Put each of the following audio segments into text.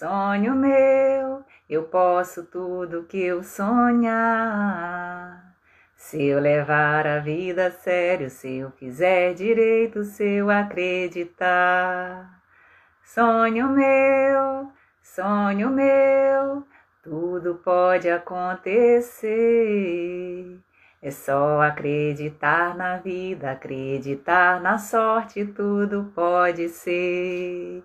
sonho meu, eu posso tudo que eu sonhar. Se eu levar a vida a sério, se eu fizer direito, se eu acreditar. Sonho meu, sonho meu, tudo pode acontecer. É só acreditar na vida, acreditar na sorte, tudo pode ser.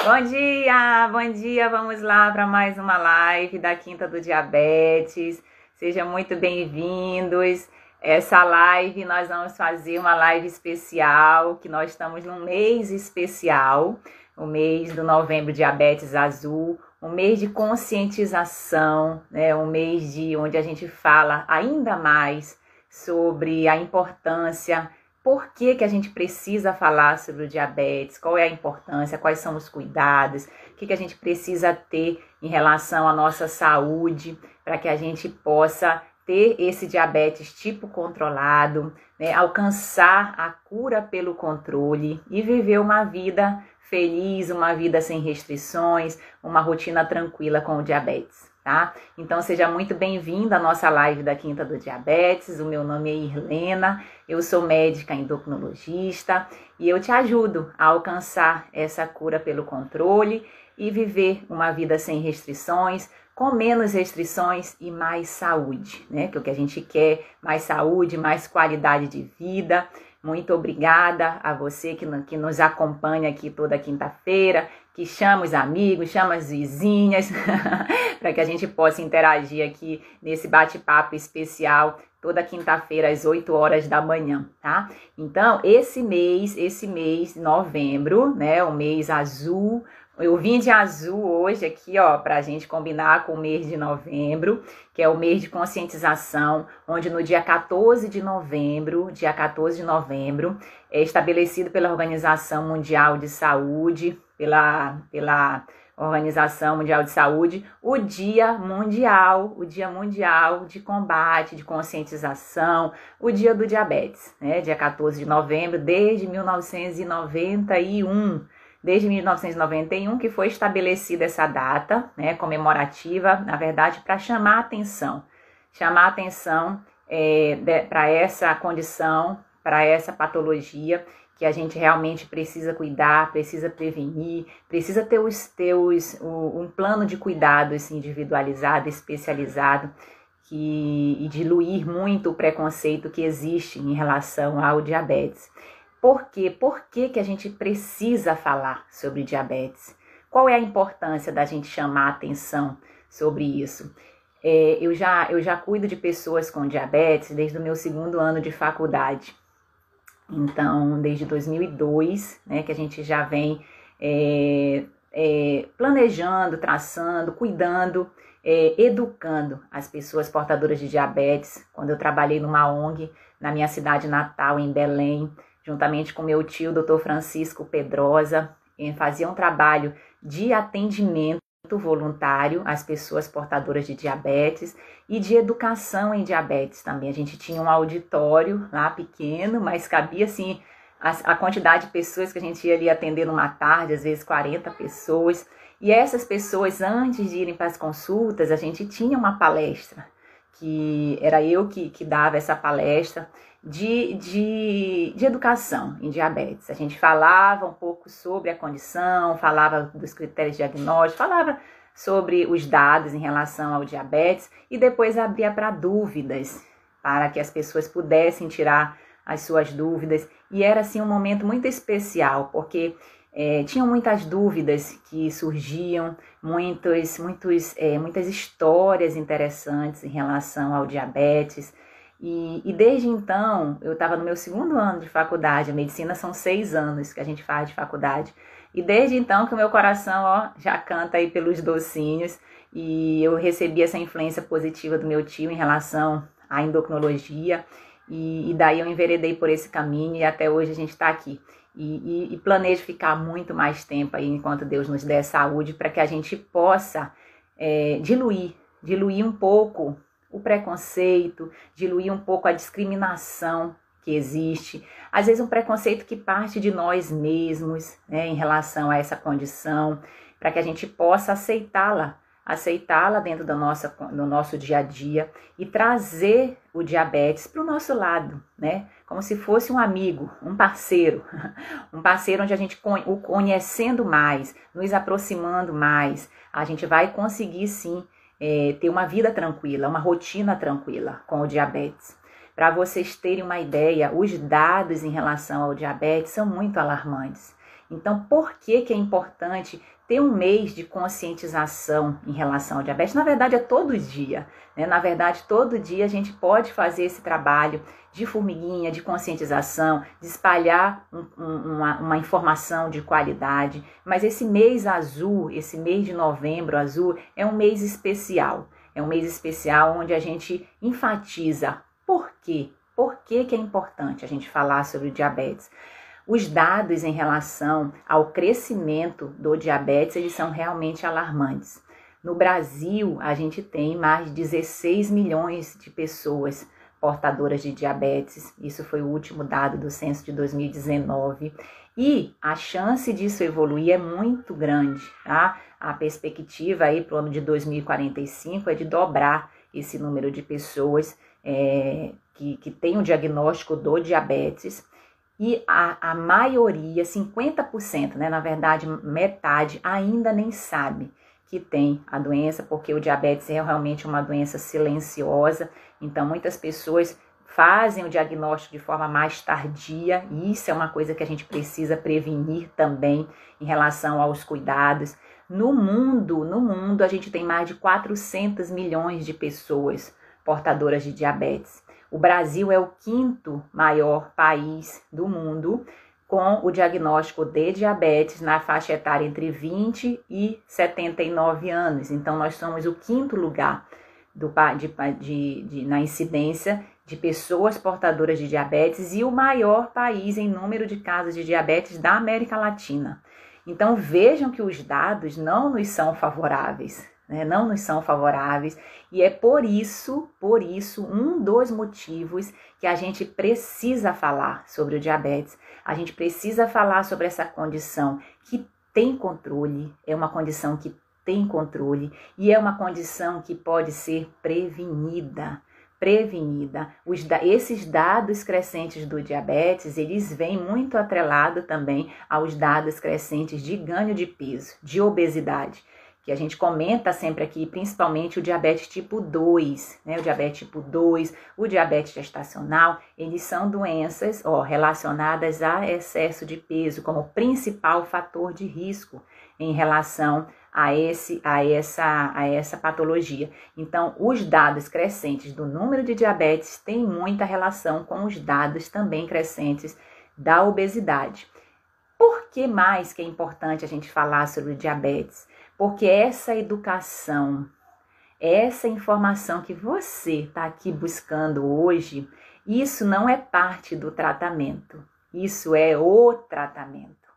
Bom dia, bom dia, vamos lá para mais uma live da Quinta do Diabetes. Sejam muito bem-vindos. Essa live nós vamos fazer uma live especial, que nós estamos num mês especial, o mês do Novembro Diabetes Azul, um mês de conscientização, né? Um mês de onde a gente fala ainda mais sobre a importância por que, que a gente precisa falar sobre o diabetes, qual é a importância, quais são os cuidados, o que, que a gente precisa ter em relação à nossa saúde, para que a gente possa ter esse diabetes tipo controlado, né, alcançar a cura pelo controle e viver uma vida feliz, uma vida sem restrições, uma rotina tranquila com o diabetes tá? Então seja muito bem-vindo à nossa live da Quinta do Diabetes. O meu nome é Irlena, eu sou médica endocrinologista e eu te ajudo a alcançar essa cura pelo controle e viver uma vida sem restrições, com menos restrições e mais saúde, né? Que é o que a gente quer, mais saúde, mais qualidade de vida. Muito obrigada a você que, que nos acompanha aqui toda quinta-feira, que chama os amigos, chama as vizinhas, para que a gente possa interagir aqui nesse bate-papo especial toda quinta-feira às 8 horas da manhã, tá? Então, esse mês, esse mês, novembro, né, o mês azul, eu vim de azul hoje aqui, ó, para a gente combinar com o mês de novembro, que é o mês de conscientização, onde no dia 14 de novembro, dia 14 de novembro, é estabelecido pela Organização Mundial de Saúde, pela, pela Organização Mundial de Saúde, o Dia Mundial, o Dia Mundial de Combate, de Conscientização, o Dia do Diabetes, né? Dia 14 de novembro, desde 1991 desde 1991 que foi estabelecida essa data, né, comemorativa, na verdade, para chamar atenção, chamar atenção é, para essa condição, para essa patologia que a gente realmente precisa cuidar, precisa prevenir, precisa ter os teus um plano de cuidados individualizado, especializado, que e diluir muito o preconceito que existe em relação ao diabetes. Por quê? Por que, que a gente precisa falar sobre diabetes? Qual é a importância da gente chamar atenção sobre isso? É, eu, já, eu já cuido de pessoas com diabetes desde o meu segundo ano de faculdade. Então, desde 2002, né, que a gente já vem é, é, planejando, traçando, cuidando, é, educando as pessoas portadoras de diabetes. Quando eu trabalhei numa ONG na minha cidade natal, em Belém, juntamente com meu tio, Dr. Francisco Pedrosa, fazia um trabalho de atendimento voluntário às pessoas portadoras de diabetes e de educação em diabetes também. A gente tinha um auditório lá pequeno, mas cabia assim a, a quantidade de pessoas que a gente ia ali atender numa tarde, às vezes 40 pessoas. E essas pessoas, antes de irem para as consultas, a gente tinha uma palestra, que era eu que, que dava essa palestra de, de, de educação em diabetes. A gente falava um pouco sobre a condição, falava dos critérios diagnósticos, falava sobre os dados em relação ao diabetes e depois abria para dúvidas, para que as pessoas pudessem tirar as suas dúvidas. E era assim um momento muito especial, porque é, tinham muitas dúvidas que surgiam, muitos, muitos, é, muitas histórias interessantes em relação ao diabetes. E, e desde então, eu estava no meu segundo ano de faculdade, a medicina são seis anos que a gente faz de faculdade. E desde então que o meu coração ó, já canta aí pelos docinhos e eu recebi essa influência positiva do meu tio em relação à endocrinologia e, e daí eu enveredei por esse caminho e até hoje a gente está aqui. E, e, e, planejo ficar muito mais tempo aí enquanto Deus nos der saúde para que a gente possa é, diluir, diluir um pouco o preconceito, diluir um pouco a discriminação que existe, às vezes um preconceito que parte de nós mesmos né, em relação a essa condição, para que a gente possa aceitá-la, aceitá-la dentro do nosso, do nosso dia a dia e trazer o diabetes para o nosso lado, né? Como se fosse um amigo, um parceiro, um parceiro onde a gente o conhecendo mais, nos aproximando mais, a gente vai conseguir sim é, ter uma vida tranquila, uma rotina tranquila com o diabetes. Para vocês terem uma ideia, os dados em relação ao diabetes são muito alarmantes. Então, por que, que é importante ter um mês de conscientização em relação ao diabetes? Na verdade, é todo dia. Né? Na verdade, todo dia a gente pode fazer esse trabalho de formiguinha, de conscientização, de espalhar um, um, uma, uma informação de qualidade. Mas esse mês azul, esse mês de novembro azul, é um mês especial. É um mês especial onde a gente enfatiza por quê? Por que, que é importante a gente falar sobre o diabetes? Os dados em relação ao crescimento do diabetes, eles são realmente alarmantes. No Brasil, a gente tem mais de 16 milhões de pessoas portadoras de diabetes. Isso foi o último dado do censo de 2019. E a chance disso evoluir é muito grande, tá? A perspectiva aí para o ano de 2045 é de dobrar esse número de pessoas é, que, que tem o diagnóstico do diabetes e a, a maioria, 50%, né, na verdade, metade, ainda nem sabe que tem a doença, porque o diabetes é realmente uma doença silenciosa, então muitas pessoas fazem o diagnóstico de forma mais tardia, e isso é uma coisa que a gente precisa prevenir também em relação aos cuidados. No mundo, no mundo, a gente tem mais de 400 milhões de pessoas portadoras de diabetes. O Brasil é o quinto maior país do mundo com o diagnóstico de diabetes na faixa etária entre 20 e 79 anos. Então, nós somos o quinto lugar do, de, de, de, na incidência de pessoas portadoras de diabetes e o maior país em número de casos de diabetes da América Latina. Então, vejam que os dados não nos são favoráveis né, não nos são favoráveis e é por isso, por isso, um dos motivos que a gente precisa falar sobre o diabetes. A gente precisa falar sobre essa condição que tem controle, é uma condição que tem controle e é uma condição que pode ser prevenida prevenida. Os, esses dados crescentes do diabetes, eles vêm muito atrelado também aos dados crescentes de ganho de peso, de obesidade que a gente comenta sempre aqui, principalmente o diabetes tipo 2, né? O diabetes tipo 2, o diabetes gestacional, eles são doenças ó, relacionadas a excesso de peso como principal fator de risco em relação a, esse, a, essa, a essa patologia. Então, os dados crescentes do número de diabetes têm muita relação com os dados também crescentes da obesidade. Por que mais que é importante a gente falar sobre o diabetes? Porque essa educação, essa informação que você está aqui buscando hoje, isso não é parte do tratamento, isso é o tratamento.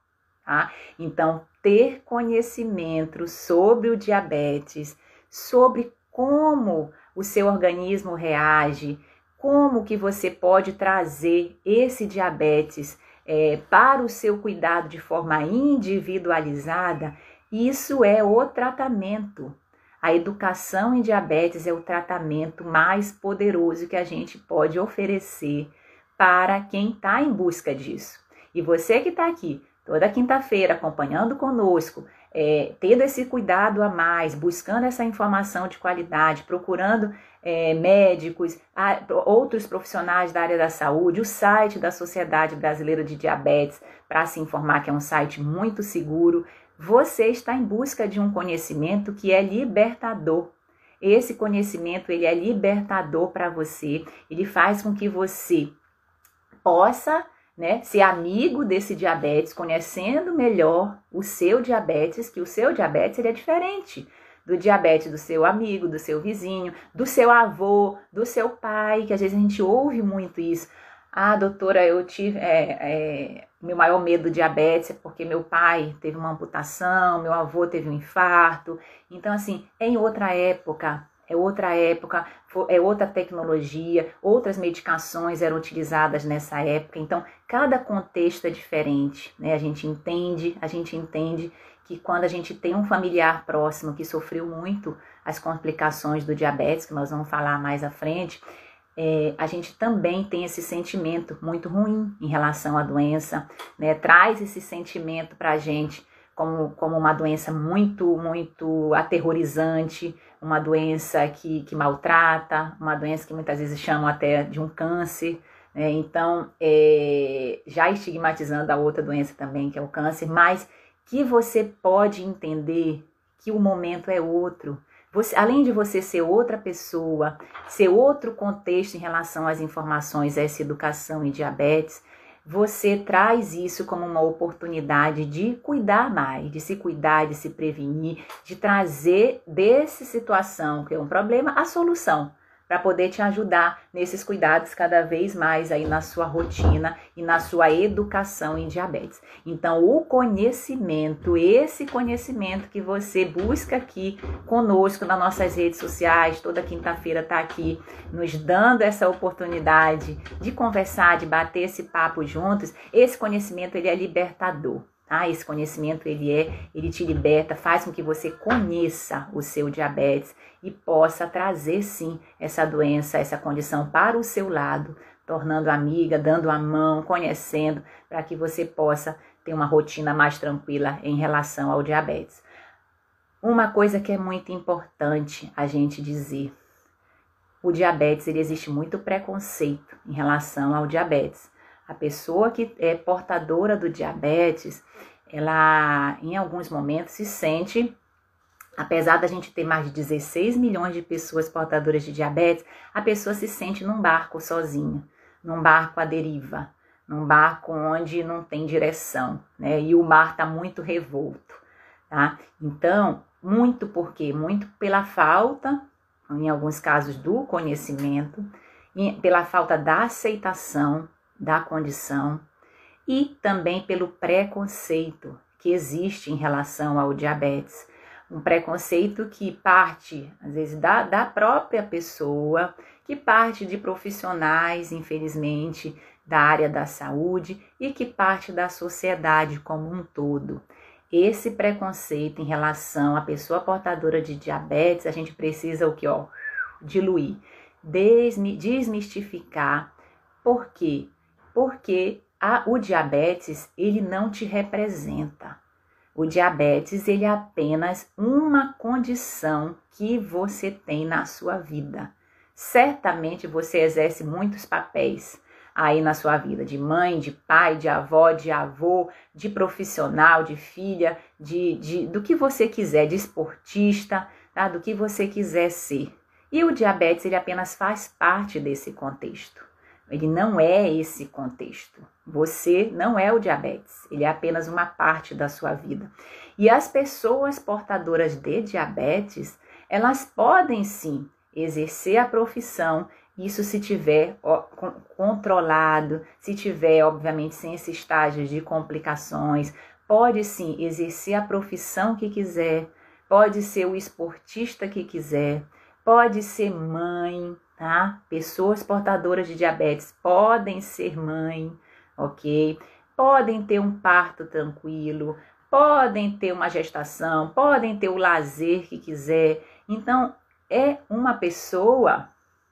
Tá? Então, ter conhecimento sobre o diabetes, sobre como o seu organismo reage, como que você pode trazer esse diabetes é, para o seu cuidado de forma individualizada, isso é o tratamento. A educação em diabetes é o tratamento mais poderoso que a gente pode oferecer para quem está em busca disso. E você que está aqui toda quinta-feira acompanhando conosco, é, tendo esse cuidado a mais, buscando essa informação de qualidade, procurando é, médicos, a, outros profissionais da área da saúde, o site da Sociedade Brasileira de Diabetes, para se informar que é um site muito seguro. Você está em busca de um conhecimento que é libertador. Esse conhecimento ele é libertador para você. Ele faz com que você possa né, ser amigo desse diabetes, conhecendo melhor o seu diabetes, que o seu diabetes ele é diferente do diabetes do seu amigo, do seu vizinho, do seu avô, do seu pai, que às vezes a gente ouve muito isso. Ah, doutora, eu tive. É, é, meu maior medo do diabetes é porque meu pai teve uma amputação, meu avô teve um infarto. Então, assim, é em outra época, é outra época, é outra tecnologia, outras medicações eram utilizadas nessa época. Então, cada contexto é diferente, né? A gente entende, a gente entende que quando a gente tem um familiar próximo que sofreu muito as complicações do diabetes, que nós vamos falar mais à frente, é, a gente também tem esse sentimento muito ruim em relação à doença, né? Traz esse sentimento para a gente como, como uma doença muito, muito aterrorizante, uma doença que, que maltrata, uma doença que muitas vezes chamam até de um câncer. Né? Então, é, já estigmatizando a outra doença também, que é o câncer, mas que você pode entender que o momento é outro, você, além de você ser outra pessoa, ser outro contexto em relação às informações, essa educação e diabetes, você traz isso como uma oportunidade de cuidar mais, de se cuidar, de se prevenir, de trazer dessa situação que é um problema a solução para poder te ajudar nesses cuidados cada vez mais aí na sua rotina e na sua educação em diabetes. Então, o conhecimento, esse conhecimento que você busca aqui conosco nas nossas redes sociais, toda quinta-feira está aqui nos dando essa oportunidade de conversar, de bater esse papo juntos. Esse conhecimento ele é libertador. Tá? Esse conhecimento ele é, ele te liberta, faz com que você conheça o seu diabetes e possa trazer sim essa doença, essa condição para o seu lado, tornando amiga, dando a mão, conhecendo, para que você possa ter uma rotina mais tranquila em relação ao diabetes. Uma coisa que é muito importante a gente dizer, o diabetes ele existe muito preconceito em relação ao diabetes. A pessoa que é portadora do diabetes, ela em alguns momentos se sente Apesar da gente ter mais de 16 milhões de pessoas portadoras de diabetes, a pessoa se sente num barco sozinha, num barco à deriva, num barco onde não tem direção, né? E o mar está muito revolto, tá? Então, muito por quê? Muito pela falta, em alguns casos, do conhecimento, pela falta da aceitação da condição e também pelo preconceito que existe em relação ao diabetes. Um preconceito que parte, às vezes, da, da própria pessoa, que parte de profissionais, infelizmente, da área da saúde e que parte da sociedade como um todo. Esse preconceito em relação à pessoa portadora de diabetes, a gente precisa o que, ó, diluir, desmistificar. Por quê? Porque a, o diabetes ele não te representa. O diabetes ele é apenas uma condição que você tem na sua vida. Certamente você exerce muitos papéis aí na sua vida, de mãe, de pai, de avó, de avô, de profissional, de filha, de, de do que você quiser, de esportista, tá? do que você quiser ser. E o diabetes ele apenas faz parte desse contexto. Ele não é esse contexto. Você não é o diabetes, ele é apenas uma parte da sua vida. E as pessoas portadoras de diabetes, elas podem sim exercer a profissão, isso se tiver controlado, se tiver, obviamente, sem esse estágio de complicações, pode sim exercer a profissão que quiser, pode ser o esportista que quiser, pode ser mãe, tá? Pessoas portadoras de diabetes podem ser mãe, ok? Podem ter um parto tranquilo, podem ter uma gestação, podem ter o lazer que quiser. Então, é uma pessoa,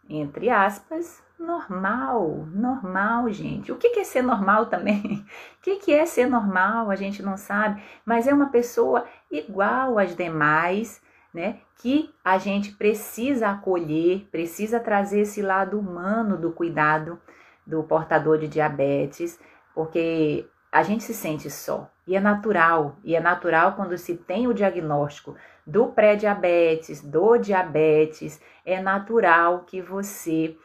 entre aspas, normal, normal, gente. O que é ser normal também? O que é ser normal? A gente não sabe, mas é uma pessoa igual às demais, né? Que a gente precisa acolher, precisa trazer esse lado humano do cuidado do portador de diabetes, porque a gente se sente só. E é natural, e é natural quando se tem o diagnóstico do pré-diabetes, do diabetes, é natural que você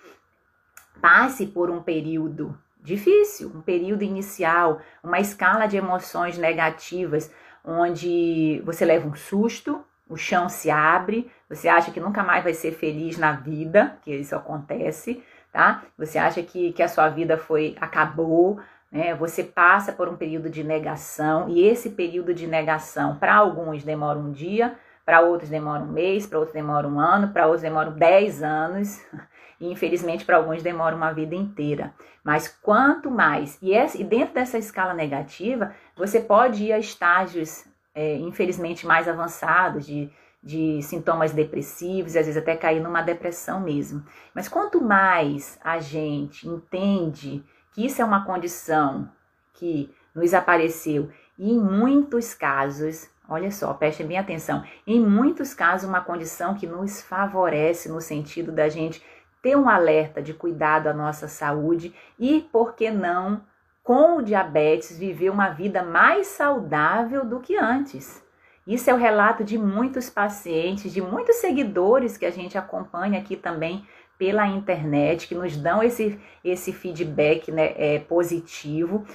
passe por um período difícil, um período inicial, uma escala de emoções negativas, onde você leva um susto, o chão se abre, você acha que nunca mais vai ser feliz na vida, que isso acontece, tá? Você acha que, que a sua vida foi acabou, né? Você passa por um período de negação e esse período de negação para alguns demora um dia, para outros demora um mês, para outros demora um ano, para outros demora dez anos e infelizmente para alguns demora uma vida inteira. Mas quanto mais, e, essa, e dentro dessa escala negativa, você pode ir a estágios, é, infelizmente, mais avançados de, de sintomas depressivos e às vezes até cair numa depressão mesmo. Mas quanto mais a gente entende que isso é uma condição que nos apareceu e em muitos casos, olha só, prestem bem atenção, em muitos casos uma condição que nos favorece no sentido da gente ter um alerta de cuidado à nossa saúde e, por que não, com o diabetes, viver uma vida mais saudável do que antes. Isso é o relato de muitos pacientes, de muitos seguidores que a gente acompanha aqui também pela internet, que nos dão esse, esse feedback né, é, positivo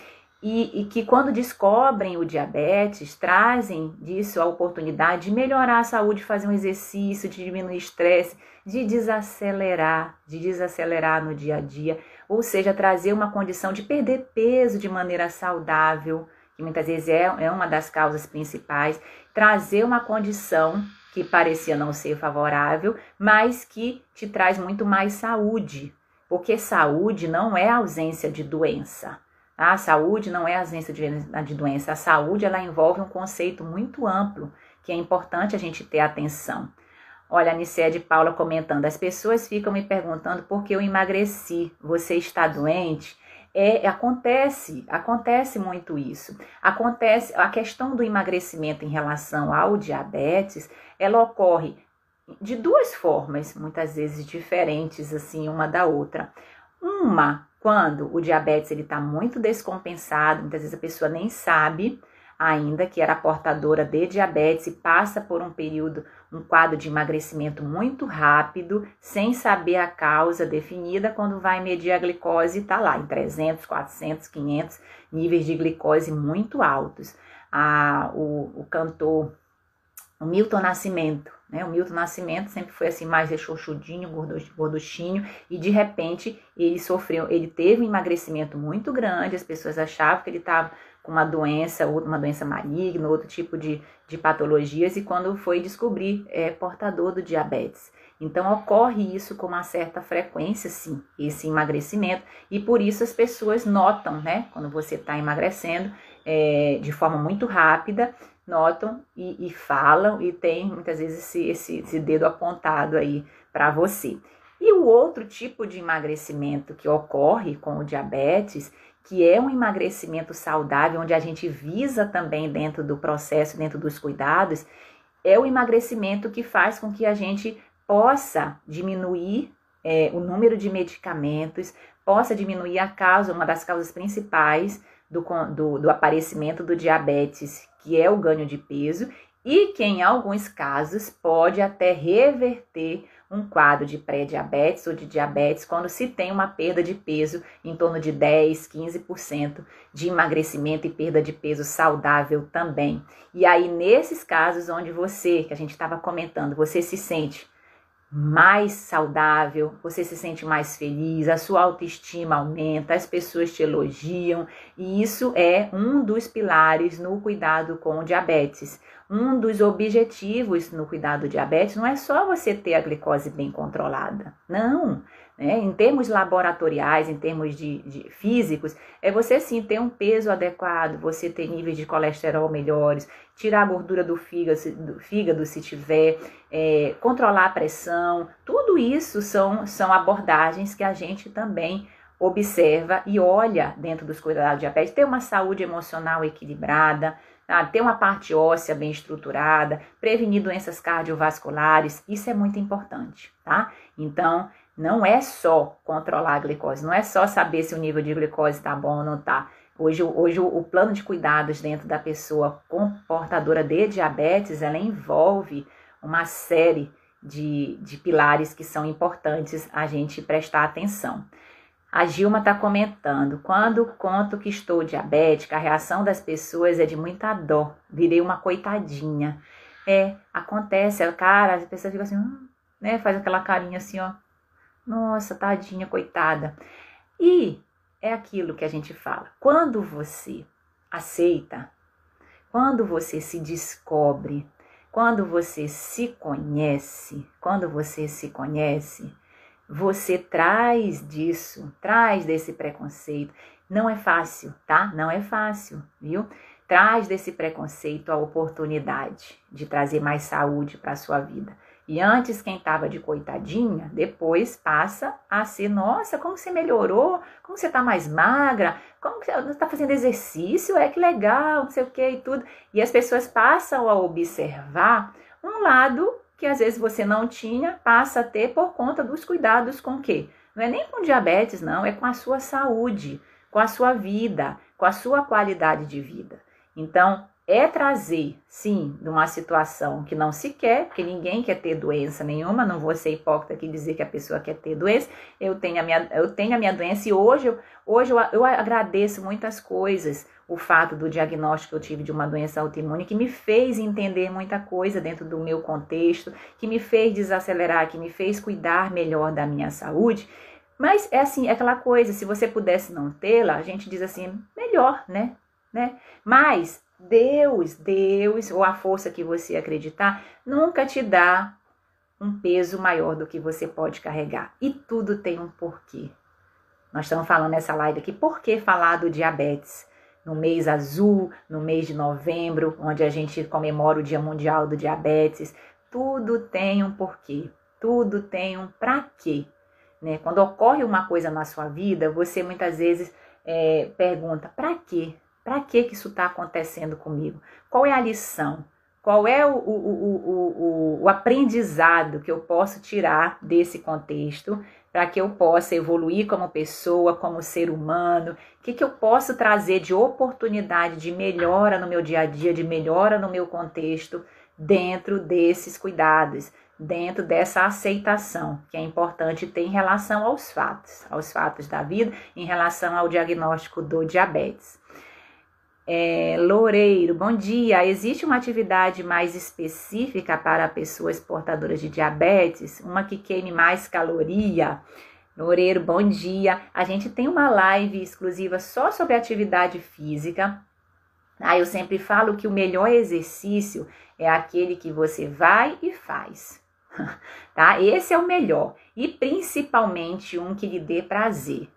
e, e, que quando descobrem o diabetes, trazem disso a oportunidade de melhorar a saúde, fazer um exercício, de diminuir estresse, de desacelerar, de desacelerar no dia a dia, ou seja, trazer uma condição de perder peso de maneira saudável, que muitas vezes é, é uma das causas principais, trazer uma condição que parecia não ser favorável, mas que te traz muito mais saúde, porque saúde não é ausência de doença. A saúde não é ausência de, doença. A saúde ela envolve um conceito muito amplo que é importante a gente ter atenção. Olha, a Nicé de Paula comentando: as pessoas ficam me perguntando por que eu emagreci. Você está doente? É, acontece, acontece muito isso. Acontece a questão do emagrecimento em relação ao diabetes, ela ocorre de duas formas, muitas vezes diferentes assim uma da outra. Uma quando o diabetes ele está muito descompensado, muitas vezes a pessoa nem sabe ainda que era portadora de diabetes e passa por um período, um quadro de emagrecimento muito rápido, sem saber a causa definida, quando vai medir a glicose está lá em 300, 400, 500 níveis de glicose muito altos. Ah, o, o cantor o Milton Nascimento, né? O Milton Nascimento sempre foi assim mais rechonchudinho, gorduchinho e de repente ele sofreu, ele teve um emagrecimento muito grande, as pessoas achavam que ele estava com uma doença, uma doença maligna, outro tipo de, de patologias e quando foi descobrir é portador do diabetes. Então ocorre isso com uma certa frequência, sim, esse emagrecimento e por isso as pessoas notam, né? Quando você está emagrecendo é, de forma muito rápida notam e, e falam e tem muitas vezes esse, esse, esse dedo apontado aí para você. E o outro tipo de emagrecimento que ocorre com o diabetes, que é um emagrecimento saudável, onde a gente visa também dentro do processo, dentro dos cuidados, é o emagrecimento que faz com que a gente possa diminuir é, o número de medicamentos, possa diminuir a causa, uma das causas principais do, do, do aparecimento do diabetes, que é o ganho de peso, e que em alguns casos pode até reverter um quadro de pré-diabetes ou de diabetes quando se tem uma perda de peso em torno de 10, 15% de emagrecimento e perda de peso saudável também. E aí, nesses casos onde você, que a gente estava comentando, você se sente mais saudável, você se sente mais feliz, a sua autoestima aumenta, as pessoas te elogiam, e isso é um dos pilares no cuidado com diabetes. Um dos objetivos no cuidado do diabetes não é só você ter a glicose bem controlada, não. Né? Em termos laboratoriais, em termos de, de, físicos, é você sim ter um peso adequado, você ter níveis de colesterol melhores, tirar a gordura do fígado, do fígado se tiver, é, controlar a pressão, tudo isso são, são abordagens que a gente também observa e olha dentro dos cuidados de diabetes, ter uma saúde emocional equilibrada, tá? ter uma parte óssea bem estruturada, prevenir doenças cardiovasculares, isso é muito importante, tá? Então, não é só controlar a glicose, não é só saber se o nível de glicose está bom ou não está. Hoje, hoje o plano de cuidados dentro da pessoa portadora de diabetes, ela envolve uma série de, de pilares que são importantes a gente prestar atenção. A Gilma está comentando: quando conto que estou diabética, a reação das pessoas é de muita dó. Virei uma coitadinha. É, acontece, cara, as pessoas ficam assim, hum, né? Faz aquela carinha assim, ó. Nossa, tadinha, coitada. E é aquilo que a gente fala. Quando você aceita, quando você se descobre, quando você se conhece, quando você se conhece, você traz disso, traz desse preconceito. Não é fácil, tá? Não é fácil, viu? Traz desse preconceito a oportunidade de trazer mais saúde para a sua vida. E antes quem estava de coitadinha, depois passa a ser, nossa, como você melhorou, como você está mais magra, como você está fazendo exercício, é que legal, não sei o que e tudo. E as pessoas passam a observar um lado que às vezes você não tinha, passa a ter por conta dos cuidados com quê? Não é nem com diabetes, não, é com a sua saúde, com a sua vida, com a sua qualidade de vida. Então, é trazer, sim, de uma situação que não se quer, porque ninguém quer ter doença nenhuma, não vou ser hipócrita aqui dizer que a pessoa quer ter doença, eu tenho a minha, eu tenho a minha doença e hoje, eu, hoje eu, eu agradeço muitas coisas, o fato do diagnóstico que eu tive de uma doença autoimune, que me fez entender muita coisa dentro do meu contexto, que me fez desacelerar, que me fez cuidar melhor da minha saúde, mas é assim, é aquela coisa, se você pudesse não tê-la, a gente diz assim, melhor, né? né? Mas Deus, Deus, ou a força que você acreditar, nunca te dá um peso maior do que você pode carregar. E tudo tem um porquê. Nós estamos falando nessa live aqui, por que falar do diabetes? No mês azul, no mês de novembro, onde a gente comemora o Dia Mundial do Diabetes, tudo tem um porquê, tudo tem um pra quê. Né? Quando ocorre uma coisa na sua vida, você muitas vezes é, pergunta: para quê? Para que, que isso está acontecendo comigo? Qual é a lição? Qual é o, o, o, o, o aprendizado que eu posso tirar desse contexto para que eu possa evoluir como pessoa, como ser humano? O que, que eu posso trazer de oportunidade, de melhora no meu dia a dia, de melhora no meu contexto, dentro desses cuidados, dentro dessa aceitação que é importante ter em relação aos fatos, aos fatos da vida, em relação ao diagnóstico do diabetes. É, Loureiro, bom dia. Existe uma atividade mais específica para pessoas portadoras de diabetes? Uma que queime mais caloria? Loureiro, bom dia. A gente tem uma live exclusiva só sobre atividade física. Ah, eu sempre falo que o melhor exercício é aquele que você vai e faz. tá? Esse é o melhor. E principalmente um que lhe dê prazer,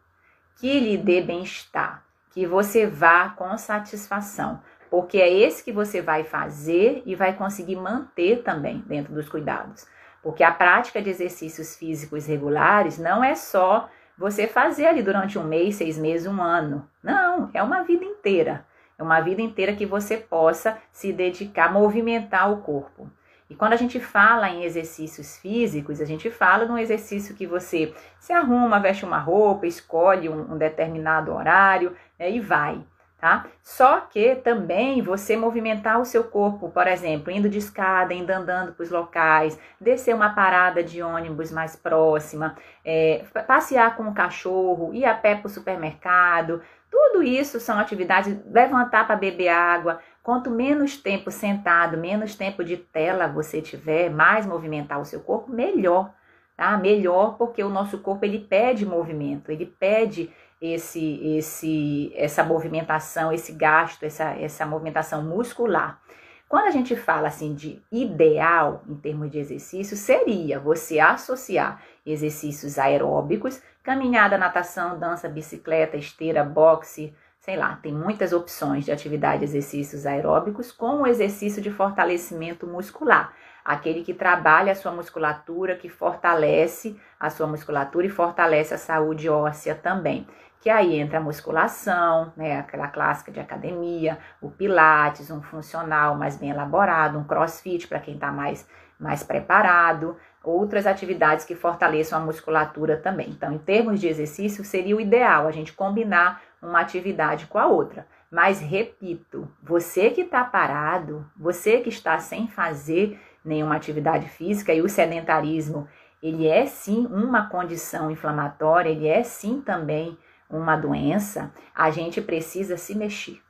que lhe dê bem-estar que você vá com satisfação, porque é esse que você vai fazer e vai conseguir manter também dentro dos cuidados. Porque a prática de exercícios físicos regulares não é só você fazer ali durante um mês, seis meses, um ano. Não, é uma vida inteira. É uma vida inteira que você possa se dedicar, movimentar o corpo. E quando a gente fala em exercícios físicos, a gente fala num exercício que você se arruma, veste uma roupa, escolhe um, um determinado horário né, e vai, tá? Só que também você movimentar o seu corpo, por exemplo, indo de escada, indo andando para os locais, descer uma parada de ônibus mais próxima, é, passear com o cachorro, ir a pé para o supermercado, tudo isso são atividades, levantar para beber água, Quanto menos tempo sentado, menos tempo de tela você tiver, mais movimentar o seu corpo, melhor, tá? Melhor porque o nosso corpo ele pede movimento, ele pede esse esse essa movimentação, esse gasto, essa essa movimentação muscular. Quando a gente fala assim de ideal em termos de exercício, seria você associar exercícios aeróbicos, caminhada, natação, dança, bicicleta, esteira, boxe, sei lá, tem muitas opções de atividade de exercícios aeróbicos com o exercício de fortalecimento muscular, aquele que trabalha a sua musculatura, que fortalece a sua musculatura e fortalece a saúde óssea também. Que aí entra a musculação, né, aquela clássica de academia, o pilates, um funcional mais bem elaborado, um crossfit para quem está mais, mais preparado, outras atividades que fortaleçam a musculatura também. Então, em termos de exercício, seria o ideal a gente combinar uma atividade com a outra. Mas repito, você que está parado, você que está sem fazer nenhuma atividade física e o sedentarismo ele é sim uma condição inflamatória, ele é sim também uma doença, a gente precisa se mexer.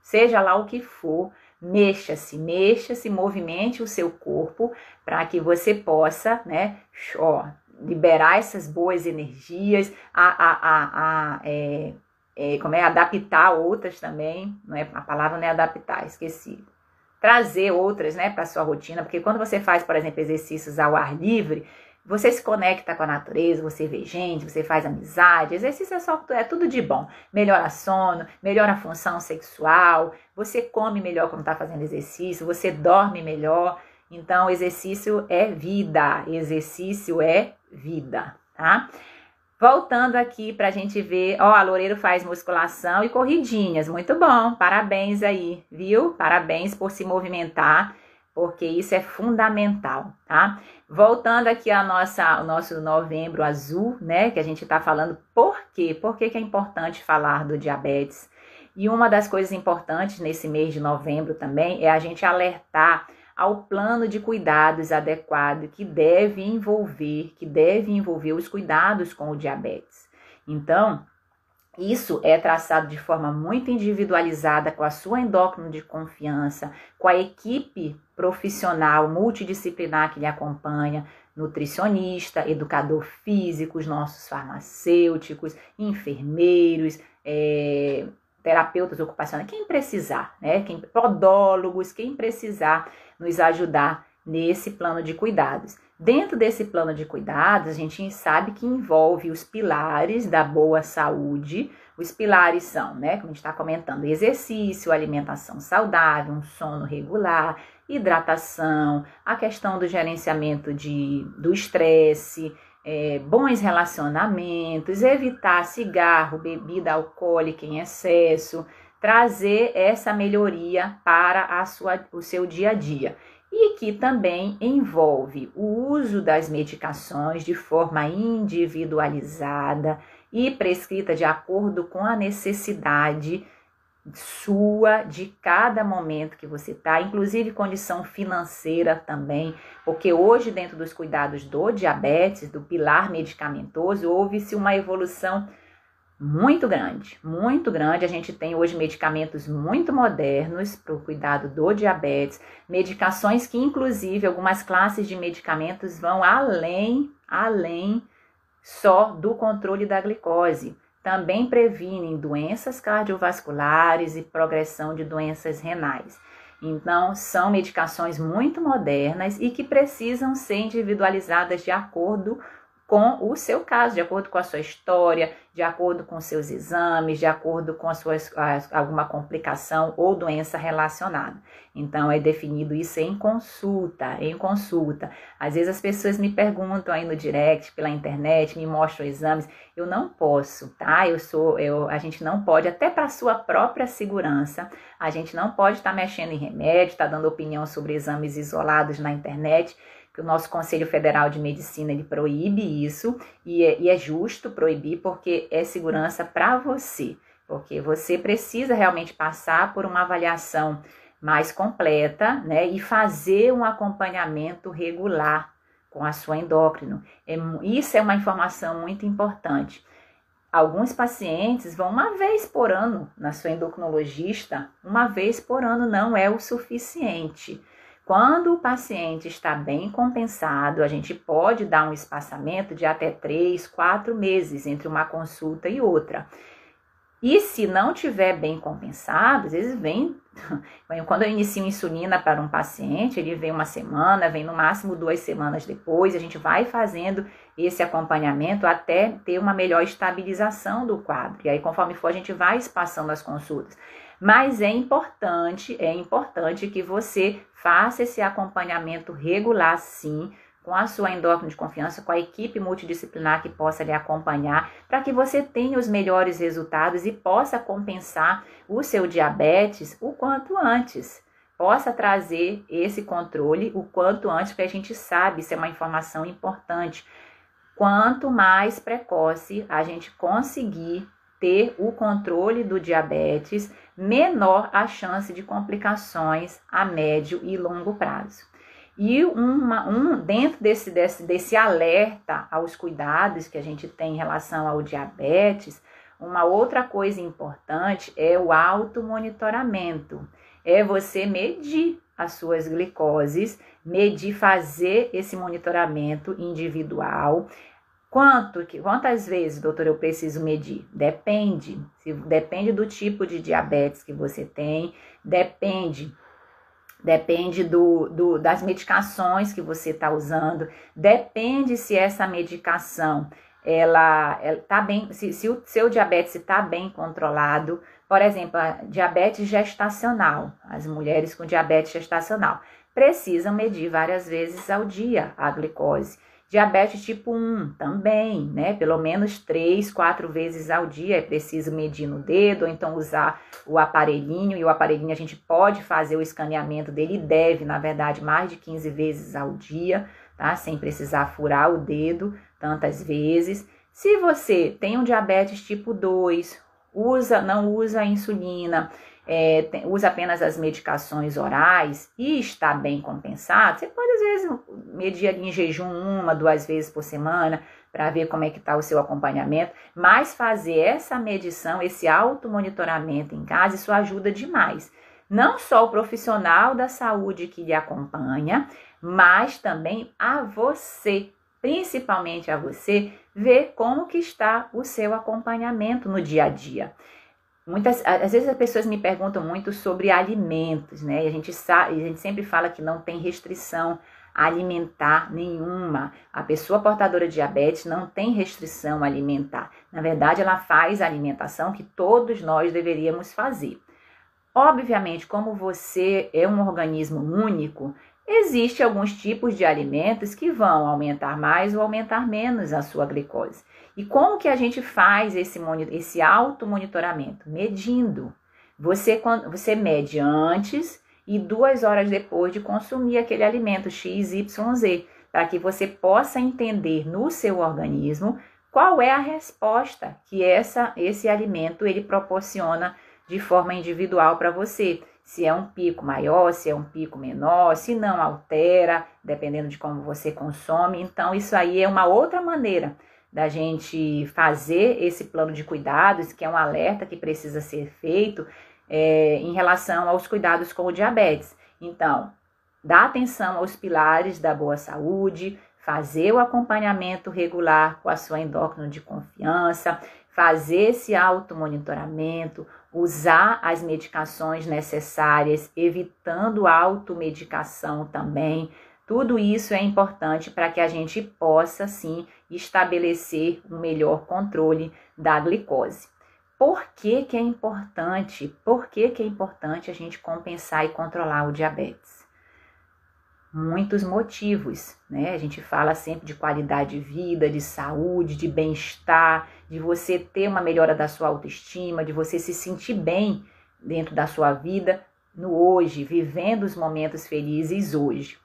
Seja lá o que for, mexa-se, mexa-se, movimente o seu corpo para que você possa, né, ó, liberar essas boas energias, a, a, a, a é, é, como é, adaptar outras também, não é, a palavra não é adaptar, esqueci. Trazer outras, né, para sua rotina, porque quando você faz, por exemplo, exercícios ao ar livre, você se conecta com a natureza, você vê gente, você faz amizade. Exercício é, só, é tudo de bom. Melhora sono, melhora a função sexual, você come melhor quando está fazendo exercício, você dorme melhor. Então, exercício é vida, exercício é vida, tá? Voltando aqui para a gente ver, ó, a Loureiro faz musculação e corridinhas, muito bom, parabéns aí, viu? Parabéns por se movimentar, porque isso é fundamental, tá? Voltando aqui a nossa, o nosso novembro azul, né, que a gente está falando, por quê? Por que, que é importante falar do diabetes? E uma das coisas importantes nesse mês de novembro também é a gente alertar ao plano de cuidados adequado que deve envolver, que deve envolver os cuidados com o diabetes. Então, isso é traçado de forma muito individualizada com a sua endócrino de confiança, com a equipe profissional multidisciplinar que lhe acompanha, nutricionista, educador físico, os nossos farmacêuticos, enfermeiros, é, terapeutas ocupacionais, quem precisar, né? Quem, podólogos, quem precisar nos ajudar nesse plano de cuidados. Dentro desse plano de cuidados, a gente sabe que envolve os pilares da boa saúde. Os pilares são, né, como a gente está comentando, exercício, alimentação saudável, um sono regular, hidratação, a questão do gerenciamento de, do estresse, é, bons relacionamentos, evitar cigarro, bebida alcoólica em excesso, trazer essa melhoria para a sua, o seu dia a dia. E que também envolve o uso das medicações de forma individualizada e prescrita de acordo com a necessidade sua de cada momento que você está, inclusive condição financeira também, porque hoje dentro dos cuidados do diabetes, do pilar medicamentoso, houve-se uma evolução muito grande, muito grande. A gente tem hoje medicamentos muito modernos para o cuidado do diabetes, medicações que inclusive algumas classes de medicamentos vão além, além só do controle da glicose também previnem doenças cardiovasculares e progressão de doenças renais. Então, são medicações muito modernas e que precisam ser individualizadas de acordo com o seu caso, de acordo com a sua história, de acordo com seus exames, de acordo com as suas, alguma complicação ou doença relacionada. Então, é definido isso em consulta, em consulta. Às vezes as pessoas me perguntam aí no direct, pela internet, me mostram exames. Eu não posso, tá? Eu sou, eu, a gente não pode, até para sua própria segurança, a gente não pode estar tá mexendo em remédio, estar tá dando opinião sobre exames isolados na internet que o nosso Conselho Federal de Medicina ele proíbe isso e é, e é justo proibir porque é segurança para você, porque você precisa realmente passar por uma avaliação mais completa, né, e fazer um acompanhamento regular com a sua endócrino. É, isso é uma informação muito importante. Alguns pacientes vão uma vez por ano na sua endocrinologista, uma vez por ano não é o suficiente. Quando o paciente está bem compensado, a gente pode dar um espaçamento de até 3, 4 meses entre uma consulta e outra. E se não tiver bem compensado, às vezes vem. Quando eu inicio insulina para um paciente, ele vem uma semana, vem no máximo duas semanas depois, a gente vai fazendo esse acompanhamento até ter uma melhor estabilização do quadro. E aí, conforme for, a gente vai espaçando as consultas. Mas é importante, é importante que você faça esse acompanhamento regular, sim, com a sua endócrina de confiança, com a equipe multidisciplinar que possa lhe acompanhar, para que você tenha os melhores resultados e possa compensar o seu diabetes o quanto antes. Possa trazer esse controle o quanto antes, porque a gente sabe, isso é uma informação importante. Quanto mais precoce a gente conseguir ter o controle do diabetes, menor a chance de complicações a médio e longo prazo. E uma, um, dentro desse, desse, desse alerta aos cuidados que a gente tem em relação ao diabetes, uma outra coisa importante é o automonitoramento. É você medir as suas glicoses, medir, fazer esse monitoramento individual. Quanto, quantas vezes, doutor, eu preciso medir? Depende. Depende do tipo de diabetes que você tem, depende depende do, do, das medicações que você está usando, depende se essa medicação ela está bem, se, se, o seu diabetes está bem controlado, por exemplo, diabetes gestacional, as mulheres com diabetes gestacional precisam medir várias vezes ao dia a glicose. Diabetes tipo 1 também, né? Pelo menos 3, 4 vezes ao dia é preciso medir no dedo, ou então usar o aparelhinho, e o aparelhinho a gente pode fazer o escaneamento dele, deve, na verdade, mais de 15 vezes ao dia, tá? Sem precisar furar o dedo tantas vezes. Se você tem um diabetes tipo 2, usa, não usa insulina, é, tem, usa apenas as medicações orais e está bem compensado, você pode às vezes medir em jejum uma, duas vezes por semana para ver como é que está o seu acompanhamento, mas fazer essa medição, esse automonitoramento em casa, isso ajuda demais. Não só o profissional da saúde que lhe acompanha, mas também a você, principalmente a você, ver como que está o seu acompanhamento no dia a dia. Muitas, às vezes as pessoas me perguntam muito sobre alimentos, né? E a gente sabe, a gente sempre fala que não tem restrição alimentar nenhuma. A pessoa portadora de diabetes não tem restrição alimentar. Na verdade, ela faz a alimentação que todos nós deveríamos fazer. Obviamente, como você é um organismo único, Existem alguns tipos de alimentos que vão aumentar mais ou aumentar menos a sua glicose. E como que a gente faz esse, esse auto-monitoramento? Medindo. Você, você mede antes e duas horas depois de consumir aquele alimento XYZ, para que você possa entender no seu organismo qual é a resposta que essa, esse alimento ele proporciona de forma individual para você se é um pico maior, se é um pico menor, se não altera, dependendo de como você consome. Então, isso aí é uma outra maneira da gente fazer esse plano de cuidados, que é um alerta que precisa ser feito é, em relação aos cuidados com o diabetes. Então, dá atenção aos pilares da boa saúde, fazer o acompanhamento regular com a sua endócrino de confiança, fazer esse automonitoramento, usar as medicações necessárias, evitando automedicação também. Tudo isso é importante para que a gente possa sim estabelecer um melhor controle da glicose. Por que, que é importante? Por que, que é importante a gente compensar e controlar o diabetes? muitos motivos, né? A gente fala sempre de qualidade de vida, de saúde, de bem-estar, de você ter uma melhora da sua autoestima, de você se sentir bem dentro da sua vida no hoje, vivendo os momentos felizes hoje.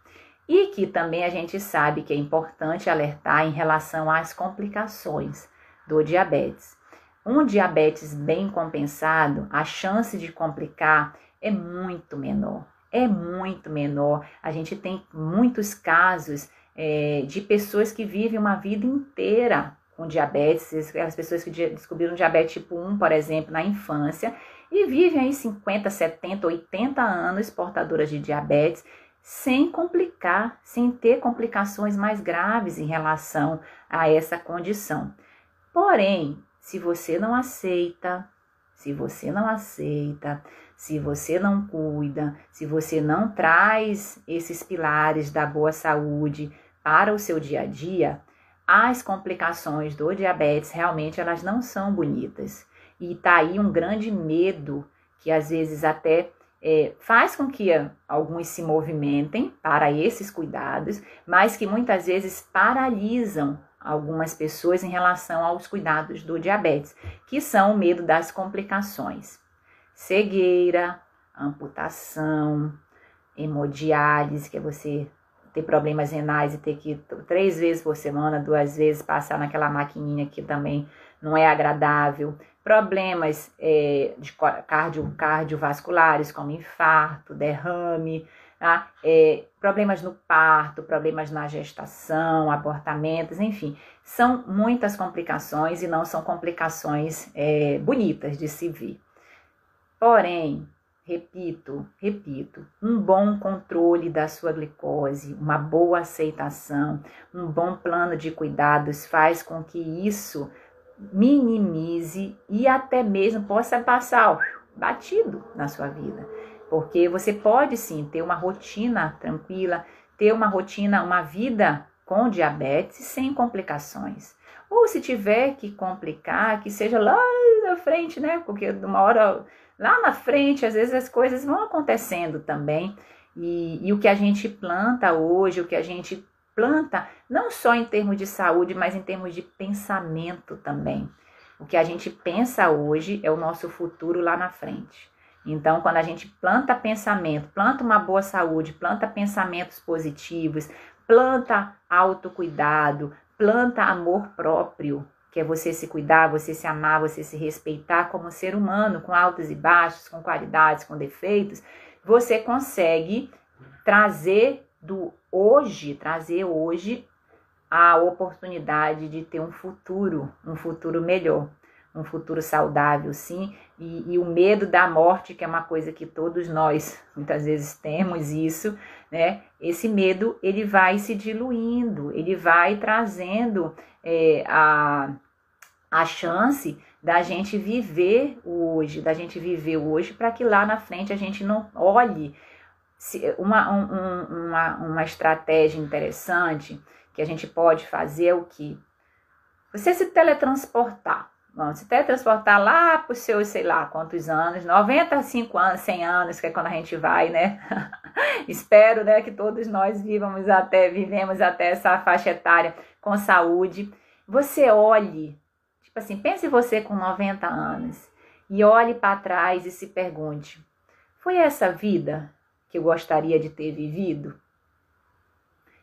E que também a gente sabe que é importante alertar em relação às complicações do diabetes. Um diabetes bem compensado, a chance de complicar é muito menor é muito menor. A gente tem muitos casos é, de pessoas que vivem uma vida inteira com diabetes, as pessoas que descobriram diabetes tipo 1, por exemplo, na infância, e vivem aí 50, 70, 80 anos portadoras de diabetes, sem complicar, sem ter complicações mais graves em relação a essa condição. Porém, se você não aceita, se você não aceita, se você não cuida, se você não traz esses pilares da boa saúde para o seu dia a dia, as complicações do diabetes realmente elas não são bonitas. E tá aí um grande medo que às vezes até é, faz com que alguns se movimentem para esses cuidados, mas que muitas vezes paralisam algumas pessoas em relação aos cuidados do diabetes, que são o medo das complicações. Cegueira, amputação, hemodiálise, que é você ter problemas renais e ter que três vezes por semana, duas vezes passar naquela maquininha que também não é agradável, problemas é, de cardio, cardiovasculares como infarto, derrame, tá? É, problemas no parto, problemas na gestação, abortamentos, enfim, são muitas complicações e não são complicações é, bonitas de se ver. Porém, repito, repito, um bom controle da sua glicose, uma boa aceitação, um bom plano de cuidados faz com que isso minimize e até mesmo possa passar batido na sua vida. Porque você pode sim ter uma rotina tranquila, ter uma rotina, uma vida com diabetes sem complicações. Ou se tiver que complicar, que seja lá na frente, né? Porque de uma hora lá na frente, às vezes as coisas vão acontecendo também. E, e o que a gente planta hoje, o que a gente planta, não só em termos de saúde, mas em termos de pensamento também. O que a gente pensa hoje é o nosso futuro lá na frente. Então, quando a gente planta pensamento, planta uma boa saúde, planta pensamentos positivos, planta autocuidado, planta amor próprio, que é você se cuidar, você se amar, você se respeitar como ser humano, com altos e baixos, com qualidades, com defeitos, você consegue trazer do hoje, trazer hoje a oportunidade de ter um futuro, um futuro melhor um futuro saudável, sim, e, e, o medo da morte, que é uma coisa que todos nós muitas vezes temos isso, né? Esse medo ele vai se diluindo, ele vai trazendo é, a, a chance da gente viver hoje, da gente viver hoje, para que lá na frente a gente não olhe uma, um, uma, uma estratégia interessante que a gente pode fazer é o que? Você se teletransportar. Vamos se teletransportar lá para os seus, sei lá quantos anos, 95 anos, 100 anos, que é quando a gente vai, né? Espero, né, que todos nós vivamos até, vivemos até essa faixa etária com saúde. Você olhe, tipo assim, pense você com 90 anos e olhe para trás e se pergunte: foi essa vida que eu gostaria de ter vivido?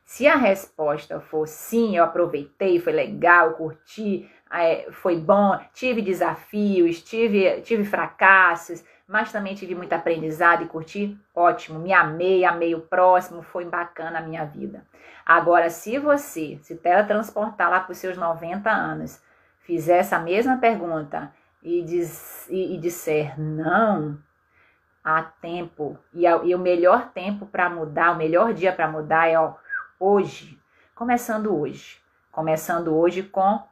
Se a resposta for sim, eu aproveitei, foi legal, curti, é, foi bom, tive desafios, tive, tive fracassos, mas também tive muito aprendizado e curti, ótimo, me amei, amei o próximo, foi bacana a minha vida. Agora, se você se teletransportar lá para os seus 90 anos, fizer essa mesma pergunta e, diz, e, e disser não, há tempo, e, e o melhor tempo para mudar, o melhor dia para mudar é ó, hoje, começando hoje. Começando hoje com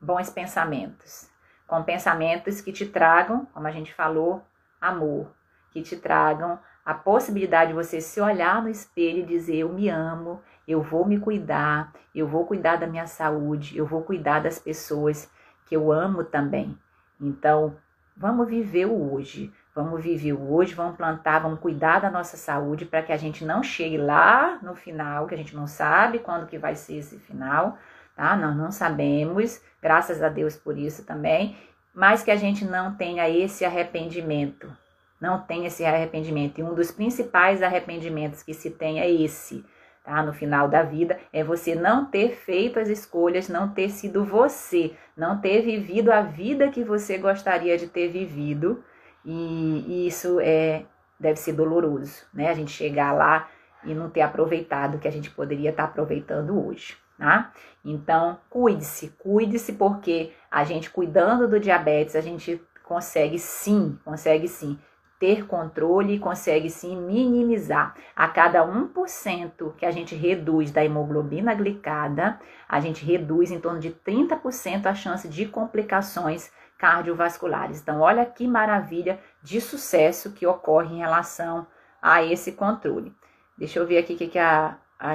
bons pensamentos. Com pensamentos que te tragam, como a gente falou, amor. Que te tragam a possibilidade de você se olhar no espelho e dizer: Eu me amo, eu vou me cuidar, eu vou cuidar da minha saúde, eu vou cuidar das pessoas que eu amo também. Então, vamos viver o hoje. Vamos viver o hoje, vamos plantar, vamos cuidar da nossa saúde para que a gente não chegue lá no final, que a gente não sabe quando que vai ser esse final, tá? Nós não sabemos, graças a Deus por isso também, mas que a gente não tenha esse arrependimento. Não tenha esse arrependimento. E um dos principais arrependimentos que se tem é esse, tá? No final da vida, é você não ter feito as escolhas, não ter sido você, não ter vivido a vida que você gostaria de ter vivido e, isso é deve ser doloroso, né? A gente chegar lá e não ter aproveitado o que a gente poderia estar aproveitando hoje, tá? Então, cuide-se, cuide-se porque a gente cuidando do diabetes, a gente consegue sim, consegue sim ter controle e consegue sim minimizar. A cada 1% que a gente reduz da hemoglobina glicada, a gente reduz em torno de 30% a chance de complicações cardiovasculares. Então, olha que maravilha de sucesso que ocorre em relação a esse controle. Deixa eu ver aqui o que, que a, a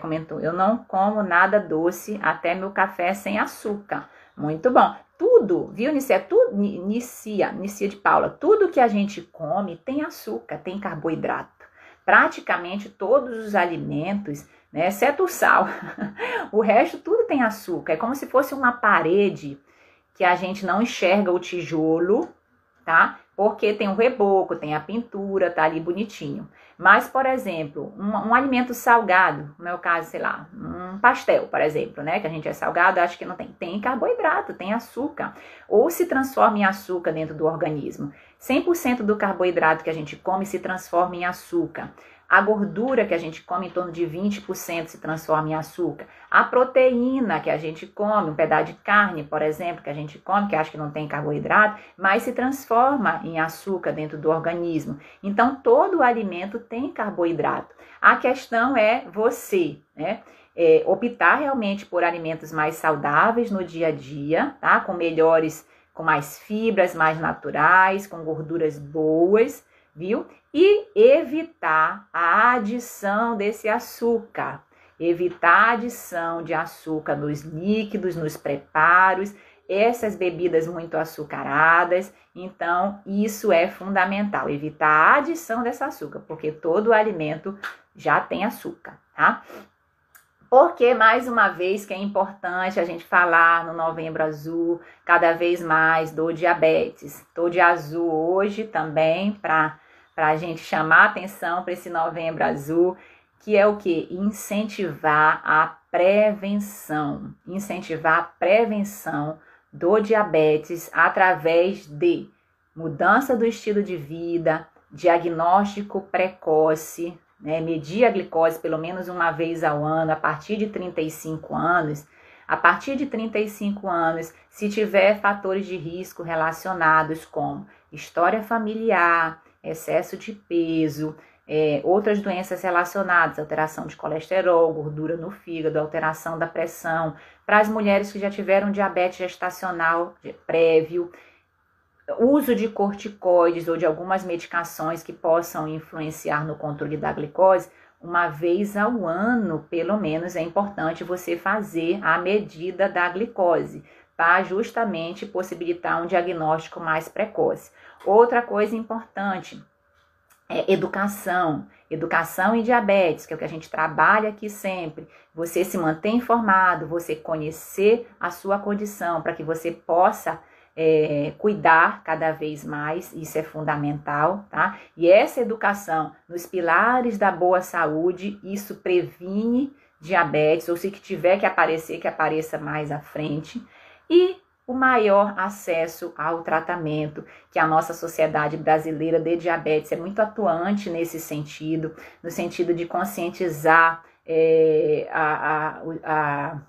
comentou. Eu não como nada doce, até meu café sem açúcar. Muito bom. Tudo, viu, Nicéia? Tudo, Nicia, Nicia de Paula, tudo que a gente come tem açúcar, tem carboidrato. Praticamente todos os alimentos, né, exceto o sal, o resto tudo tem açúcar. É como se fosse uma parede que a gente não enxerga o tijolo, tá? Porque tem o reboco, tem a pintura, tá ali bonitinho. Mas, por exemplo, um, um, alimento salgado, no meu caso, sei lá, um pastel, por exemplo, né? Que a gente é salgado, acho que não tem. Tem carboidrato, tem açúcar. Ou se transforma em açúcar dentro do organismo. 100% do carboidrato que a gente come se transforma em açúcar. A gordura que a gente come, em torno de 20% se transforma em açúcar. A proteína que a gente come, um pedaço de carne, por exemplo, que a gente come, que acha que não tem carboidrato, mas se transforma em açúcar dentro do organismo. Então, todo alimento tem carboidrato. A questão é você, né? É, optar realmente por alimentos mais saudáveis no dia a dia, tá? Com melhores, com mais fibras, mais naturais, com gorduras boas, viu? E evitar a adição desse açúcar. Evitar a adição de açúcar nos líquidos, nos preparos, essas bebidas muito açucaradas. Então, isso é fundamental, evitar a adição desse açúcar, porque todo alimento já tem açúcar, tá? Porque, mais uma vez, que é importante a gente falar no Novembro Azul, cada vez mais do diabetes. Tô de azul hoje também para a gente chamar atenção para esse Novembro Azul, que é o que? Incentivar a prevenção. Incentivar a prevenção do diabetes através de mudança do estilo de vida, diagnóstico precoce, né, medir a glicose pelo menos uma vez ao ano, a partir de 35 anos. A partir de 35 anos, se tiver fatores de risco relacionados como história familiar, excesso de peso, é, outras doenças relacionadas, alteração de colesterol, gordura no fígado, alteração da pressão, para as mulheres que já tiveram diabetes gestacional prévio, uso de corticoides ou de algumas medicações que possam influenciar no controle da glicose, uma vez ao ano, pelo menos, é importante você fazer a medida da glicose, para justamente possibilitar um diagnóstico mais precoce. Outra coisa importante é educação. Educação em diabetes, que é o que a gente trabalha aqui sempre. Você se manter informado, você conhecer a sua condição, para que você possa é, cuidar cada vez mais, isso é fundamental, tá? E essa educação nos pilares da boa saúde, isso previne diabetes, ou se que tiver que aparecer, que apareça mais à frente. E o maior acesso ao tratamento, que a nossa sociedade brasileira de diabetes é muito atuante nesse sentido, no sentido de conscientizar é, a, a, a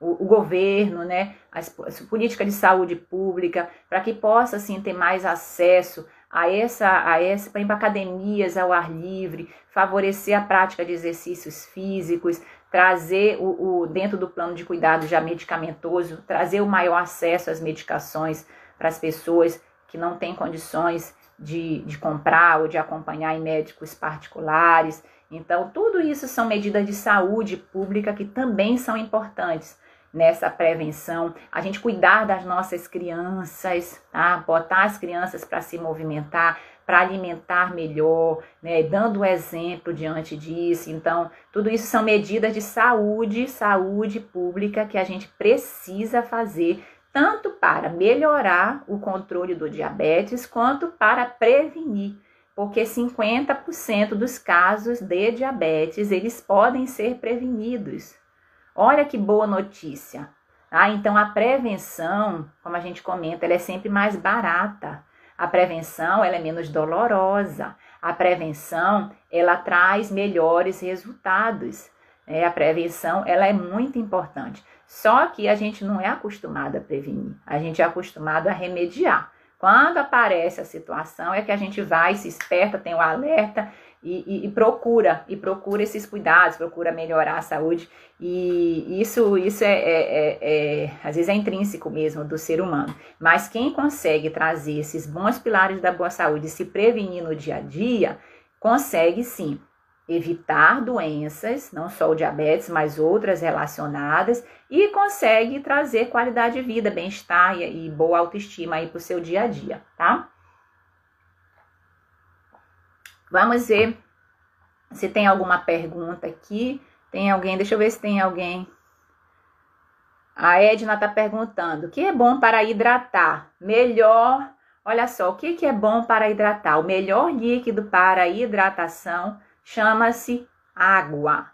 o, o, governo, né, a, política de saúde pública, para que possa assim ter mais acesso a essa, a essa, para academias ao ar livre, favorecer a prática de exercícios físicos, trazer o, o dentro do plano de cuidado já medicamentoso, trazer o maior acesso às medicações para as pessoas que não têm condições de, de comprar ou de acompanhar em médicos particulares. Então, tudo isso são medidas de saúde pública que também são importantes nessa prevenção, a gente cuidar das nossas crianças, tá? Botar as crianças para se movimentar, para alimentar melhor, né? Dando exemplo diante disso. Então, tudo isso são medidas de saúde, saúde pública que a gente precisa fazer tanto para melhorar o controle do diabetes quanto para prevenir, porque 50% dos casos de diabetes eles podem ser prevenidos. Olha que boa notícia. Ah, então a prevenção, como a gente comenta, ela é sempre mais barata. A prevenção ela é menos dolorosa. A prevenção ela traz melhores resultados. É, a prevenção ela é muito importante. Só que a gente não é acostumado a prevenir, a gente é acostumado a remediar. Quando aparece a situação é que a gente vai, se esperta, tem o alerta e, e, e, procura, e procura esses cuidados, procura melhorar a saúde. E isso, isso é, é, é, é, às vezes é intrínseco mesmo do ser humano. Mas quem consegue trazer esses bons pilares da boa saúde e se prevenir no dia a dia, consegue sim evitar doenças, não só o diabetes, mas outras relacionadas, e consegue trazer qualidade de vida, bem-estar e, e boa autoestima aí para o seu dia a dia, tá? Vamos ver se tem alguma pergunta aqui. Tem alguém? Deixa eu ver se tem alguém. A Edna está perguntando: o que é bom para hidratar? Melhor. Olha só, o que, que é bom para hidratar? O melhor líquido para hidratação chama-se água.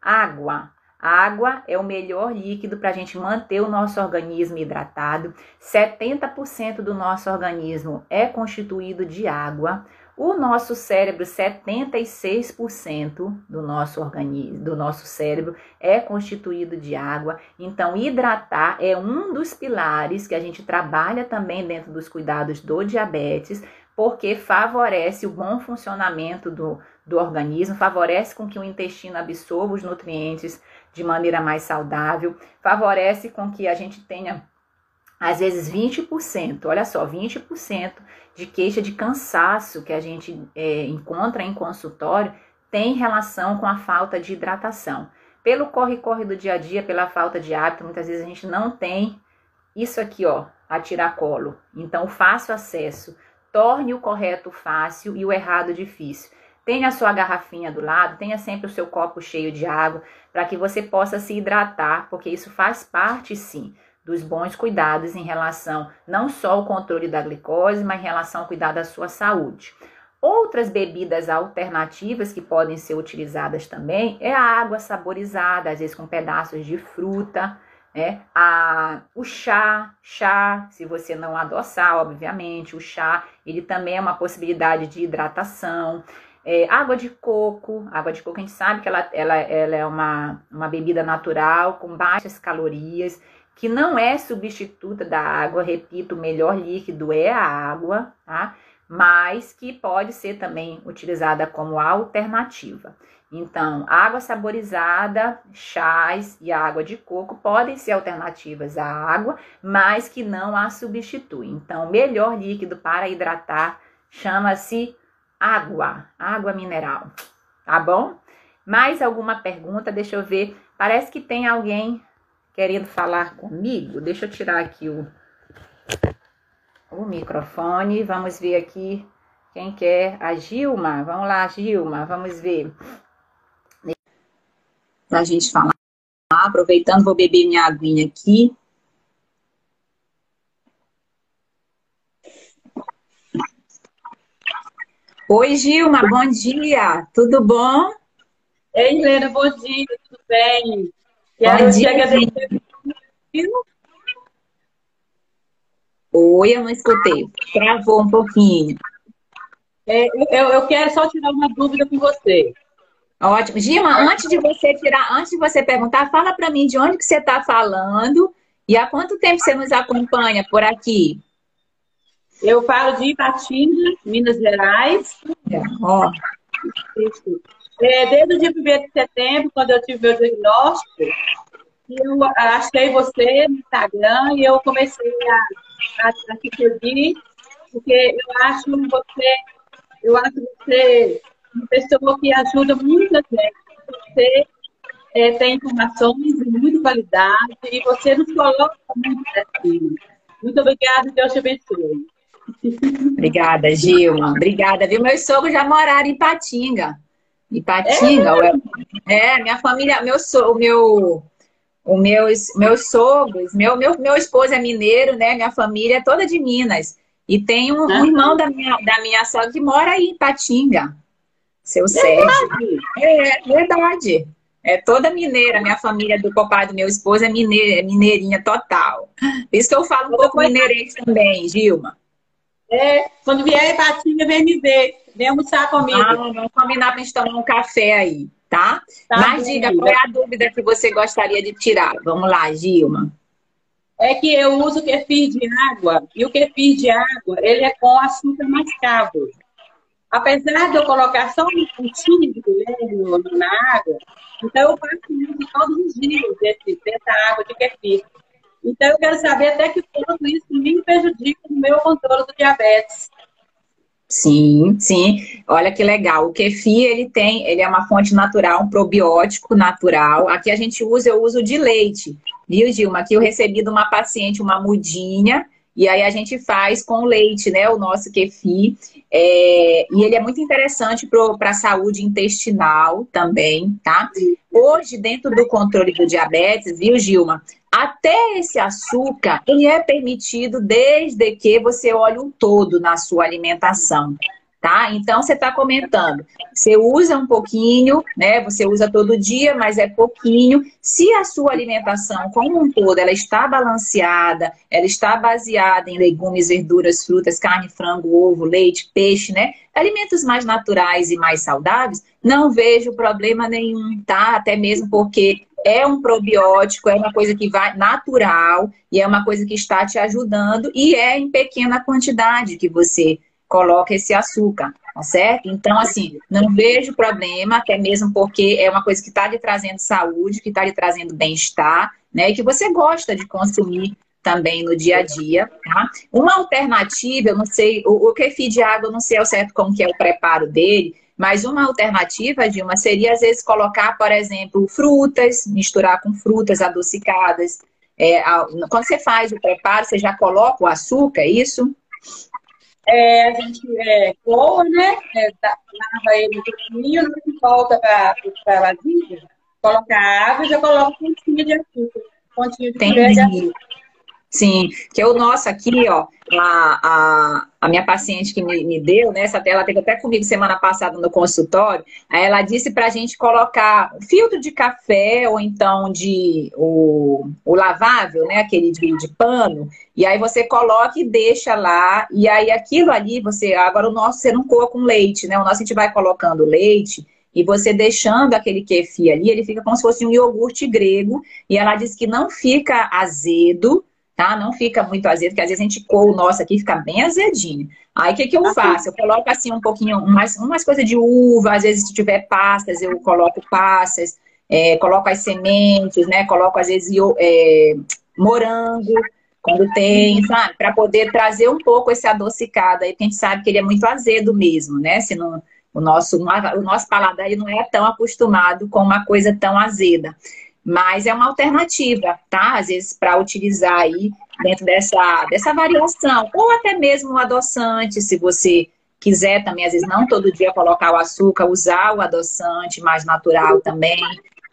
Água. água é o melhor líquido para a gente manter o nosso organismo hidratado. 70% do nosso organismo é constituído de água. O nosso cérebro, 76% do nosso organismo, do nosso cérebro é constituído de água. Então, hidratar é um dos pilares que a gente trabalha também dentro dos cuidados do diabetes, porque favorece o bom funcionamento do, do organismo, favorece com que o intestino absorva os nutrientes de maneira mais saudável, favorece com que a gente tenha às vezes 20%, olha só, 20% de queixa de cansaço que a gente é, encontra em consultório tem relação com a falta de hidratação. Pelo corre-corre do dia a dia, pela falta de hábito, muitas vezes a gente não tem isso aqui, ó, a tiracolo. Então, fácil acesso torne o correto fácil e o errado difícil. Tenha a sua garrafinha do lado, tenha sempre o seu copo cheio de água para que você possa se hidratar, porque isso faz parte sim dos bons cuidados em relação não só ao controle da glicose, mas em relação ao cuidado da sua saúde. Outras bebidas alternativas que podem ser utilizadas também é a água saborizada, às vezes com pedaços de fruta, né? A, o chá, chá, se você não adoçar, obviamente, o chá, ele também é uma possibilidade de hidratação. É, água de coco, água de coco a gente sabe que ela, ela, ela é uma, uma bebida natural com baixas calorias que não é substituta da água, repito, o melhor líquido é a água, tá? Mas que pode ser também utilizada como alternativa. Então, água saborizada, chás e água de coco podem ser alternativas à água, mas que não a substituem. Então, o melhor líquido para hidratar chama-se água, água mineral, tá bom? Mais alguma pergunta? Deixa eu ver. Parece que tem alguém querendo falar comigo. Deixa eu tirar aqui o, o microfone. Vamos ver aqui quem quer. A Gilma. Vamos lá, Gilma. Vamos ver. Pra gente falar. Aproveitando, vou beber minha aguinha aqui. Oi, Gilma, bom dia. Tudo bom? Ei, Helena, bom dia, tudo bem? Quero te agradecer. Oi, eu não escutei. Travou um pouquinho. É, eu, eu quero só tirar uma dúvida com você. Ótimo. Gima, antes de você tirar, antes de você perguntar, fala para mim de onde que você está falando e há quanto tempo você nos acompanha por aqui? Eu falo de Ipatinga, Minas Gerais. É, ó. É, desde o dia 1 de setembro, quando eu tive meu diagnóstico, eu achei você no Instagram e eu comecei a, a, a te seguir, porque eu acho você, eu acho você uma pessoa que ajuda muita gente. Você é, tem informações de muita qualidade e você nos coloca muito assim. Muito obrigada, Deus te abençoe. Obrigada, Gilma. Obrigada, viu? Meus sogros já moraram em Patinga. Ipatinga. É, é minha família, meu, so, meu, o meus, meus sogros, meu, meu, meu esposo é mineiro, né? Minha família é toda de Minas. E tem um, um irmão da minha, da minha sogra que mora aí em Patinga. Seu Sérgio. É, verdade. É toda mineira, minha família do papai do meu esposo é mineira, é mineirinha total. Por isso que eu falo um pouco mineirês também, Gilma. É, quando vier em Patinga, vem me ver. Vem almoçar comigo. Ah, vamos combinar pra gente tomar um café aí, tá? tá Mas bem, diga, qual é a dúvida que você gostaria de tirar? Vamos lá, Gilma. É que eu uso kefir de água, e o kefir de água, ele é com açúcar mascavo. Apesar de eu colocar só um pontinho de colher na água, então eu faço isso todos os dias, desse, dessa água de kefir. Então eu quero saber até que ponto isso me prejudica no meu controle do diabetes. Sim, sim. Olha que legal. O kefir, ele tem, ele é uma fonte natural, um probiótico natural. Aqui a gente usa, eu uso de leite. Viu, Gilma? Aqui eu recebi de uma paciente uma mudinha e aí a gente faz com leite, né? O nosso kefir. É, e ele é muito interessante para a saúde intestinal também, tá? Hoje, dentro do controle do diabetes, viu, Gilma? Até esse açúcar, ele é permitido desde que você olhe um todo na sua alimentação. tá? Então você está comentando, você usa um pouquinho, né? Você usa todo dia, mas é pouquinho. Se a sua alimentação como um todo ela está balanceada, ela está baseada em legumes, verduras, frutas, carne, frango, ovo, leite, peixe, né? Alimentos mais naturais e mais saudáveis, não vejo problema nenhum, tá? Até mesmo porque é um probiótico, é uma coisa que vai natural e é uma coisa que está te ajudando e é em pequena quantidade que você coloca esse açúcar, tá certo? Então, assim, não vejo problema, até mesmo porque é uma coisa que está lhe trazendo saúde, que está lhe trazendo bem-estar, né? E que você gosta de consumir também no dia a dia, tá? Uma alternativa, eu não sei, o, o kefir de água, eu não sei ao certo como que é o preparo dele, mas uma alternativa, Dilma, seria às vezes colocar, por exemplo, frutas, misturar com frutas adocicadas. É, quando você faz o preparo, você já coloca o açúcar, é isso? é, a gente é, coa, né? É, lava ele um pouquinho, não volta para a vasilha, coloca água e já coloca um pontinho de açúcar. Pontinho de colher de açúcar. Sim, que é o nosso aqui, ó, a, a, a minha paciente que me, me deu, né, essa tela teve até comigo semana passada no consultório, aí ela disse pra gente colocar filtro de café ou então de o, o lavável, né, aquele de, de pano, e aí você coloca e deixa lá, e aí aquilo ali, você, agora o nosso você não coa com leite, né, o nosso a gente vai colocando leite, e você deixando aquele kefir ali, ele fica como se fosse um iogurte grego, e ela disse que não fica azedo, tá? Não fica muito azedo, porque às vezes a gente coa o nosso aqui fica bem azedinho. Aí o que, que eu faço? Eu coloco assim um pouquinho, umas, umas coisas de uva, às vezes se tiver pastas, eu coloco passas, é, coloco as sementes, né? Coloco às vezes é, morango, quando tem, sabe? Para poder trazer um pouco esse adocicado aí, porque a gente sabe que ele é muito azedo mesmo, né? Se não, o nosso, o nosso paladar não é tão acostumado com uma coisa tão azeda. Mas é uma alternativa, tá? Às vezes para utilizar aí dentro dessa, dessa variação. Ou até mesmo o adoçante, se você quiser também, às vezes não todo dia colocar o açúcar, usar o adoçante mais natural também,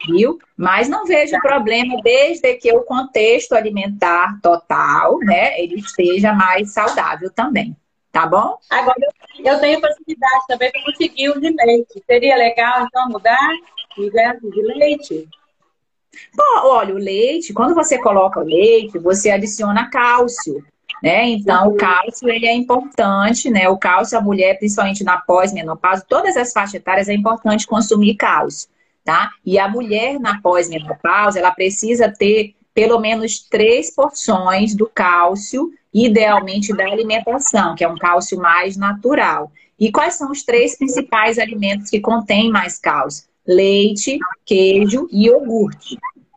viu? Mas não vejo problema desde que o contexto alimentar total, né, ele esteja mais saudável também, tá bom? Agora, eu tenho facilidade também para conseguir o de leite. Seria legal, então, mudar o de leite? Bom, olha, o leite, quando você coloca o leite, você adiciona cálcio, né? Então, o cálcio, ele é importante, né? O cálcio, a mulher, principalmente na pós-menopausa, todas as faixas etárias é importante consumir cálcio, tá? E a mulher na pós-menopausa, ela precisa ter pelo menos três porções do cálcio, idealmente da alimentação, que é um cálcio mais natural. E quais são os três principais alimentos que contêm mais cálcio? Leite, queijo e iogurte.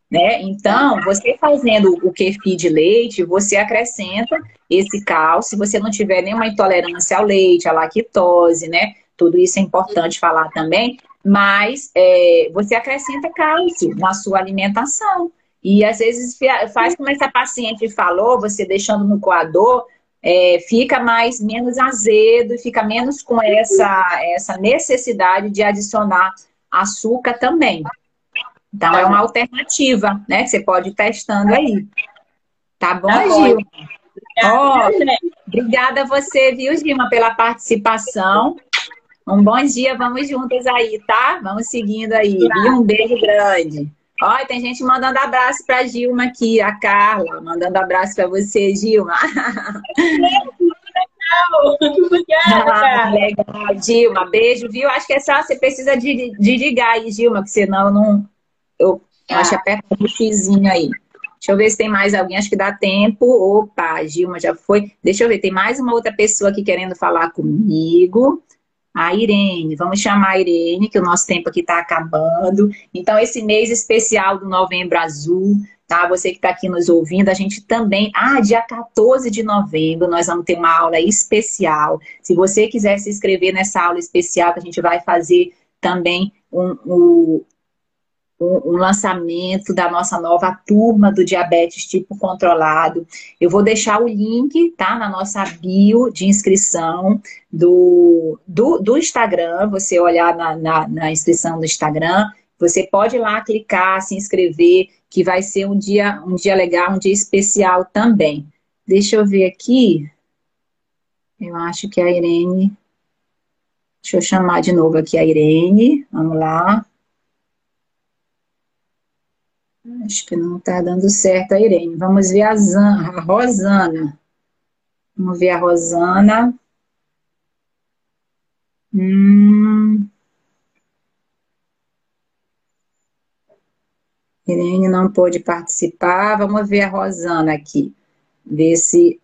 Né? Então, você fazendo o kefir de leite, você acrescenta esse cálcio. Se você não tiver nenhuma intolerância ao leite, à lactose, né? Tudo isso é importante falar também. Mas é, você acrescenta cálcio na sua alimentação. E às vezes faz como essa paciente falou, você deixando no coador, é, fica mais menos azedo fica menos com essa, essa necessidade de adicionar açúcar também. Então, é uma alternativa, né? Que você pode ir testando aí. Tá bom, tá Gil? Oh, obrigada a você, viu, Gilma, pela participação. Um bom dia, vamos juntas aí, tá? Vamos seguindo aí. E um beijo grande. Olha, tem gente mandando abraço para Gilma aqui, a Carla, mandando abraço para você, Gilma. Obrigada. legal, Gilma. Beijo, viu? Acho que é só você precisa de, de ligar aí, Gilma, porque senão não. Eu tá. acho que aperta o xizinho aí. Deixa eu ver se tem mais alguém. Acho que dá tempo. Opa, Gilma já foi. Deixa eu ver, tem mais uma outra pessoa aqui querendo falar comigo. A Irene, vamos chamar a Irene, que o nosso tempo aqui está acabando. Então, esse mês especial do Novembro Azul, tá? Você que está aqui nos ouvindo, a gente também, ah, dia 14 de novembro, nós vamos ter uma aula especial. Se você quiser se inscrever nessa aula especial, que a gente vai fazer também um, um, um, lançamento da nossa nova turma do diabetes tipo controlado. Eu vou deixar o link, tá, na nossa bio de inscrição do, do, do Instagram, você olhar na, na, na inscrição do Instagram, você pode ir lá clicar, se inscrever, que vai ser um dia, um dia legal, um dia especial também. Deixa eu ver aqui. Eu acho que a Irene. Deixa eu chamar de novo aqui a Irene. Vamos lá. Acho que não está dando certo a Irene. Vamos ver a, Zan, a Rosana. Vamos ver a Rosana. Hum. Irene não pôde participar. Vamos ver a Rosana aqui. Ver se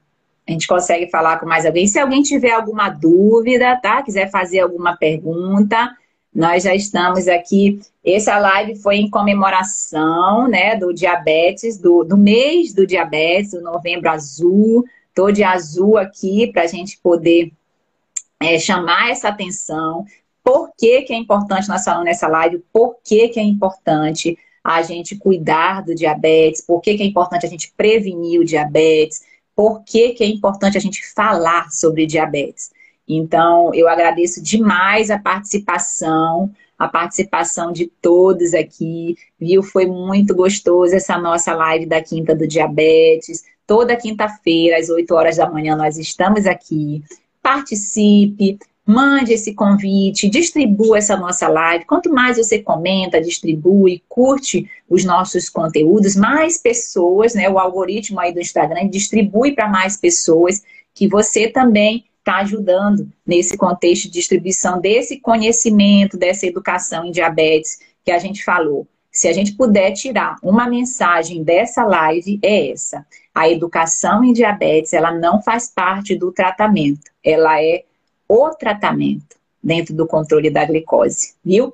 a gente consegue falar com mais alguém. Se alguém tiver alguma dúvida, tá? Quiser fazer alguma pergunta, nós já estamos aqui. Essa live foi em comemoração, né, do diabetes, do, do mês do diabetes, o novembro azul. Tô de azul aqui para a gente poder é, chamar essa atenção. Por que, que é importante nós falando nessa live? Por que, que é importante a gente cuidar do diabetes? Por que, que é importante a gente prevenir o diabetes? por que, que é importante a gente falar sobre diabetes. Então, eu agradeço demais a participação, a participação de todos aqui, viu? Foi muito gostoso essa nossa live da Quinta do Diabetes. Toda quinta-feira, às 8 horas da manhã, nós estamos aqui. Participe, mande esse convite, distribua essa nossa live. Quanto mais você comenta, distribui, curte os nossos conteúdos, mais pessoas, né? O algoritmo aí do Instagram distribui para mais pessoas que você também está ajudando nesse contexto de distribuição desse conhecimento, dessa educação em diabetes que a gente falou. Se a gente puder tirar uma mensagem dessa live, é essa. A educação em diabetes, ela não faz parte do tratamento. Ela é o tratamento dentro do controle da glicose, viu?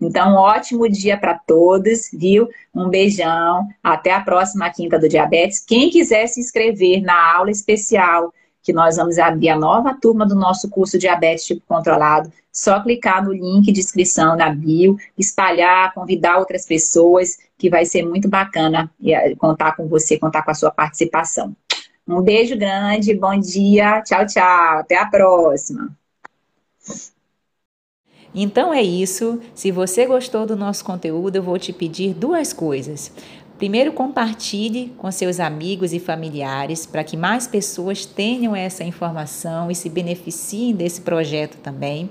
Então, ótimo dia para todos, viu? Um beijão, até a próxima quinta do diabetes. Quem quiser se inscrever na aula especial, que nós vamos abrir a nova turma do nosso curso Diabetes Tipo Controlado, só clicar no link de inscrição na bio, espalhar, convidar outras pessoas, que vai ser muito bacana eh, contar com você, contar com a sua participação. Um beijo grande, bom dia, tchau, tchau, até a próxima. Então é isso. Se você gostou do nosso conteúdo, eu vou te pedir duas coisas. Primeiro, compartilhe com seus amigos e familiares para que mais pessoas tenham essa informação e se beneficiem desse projeto também.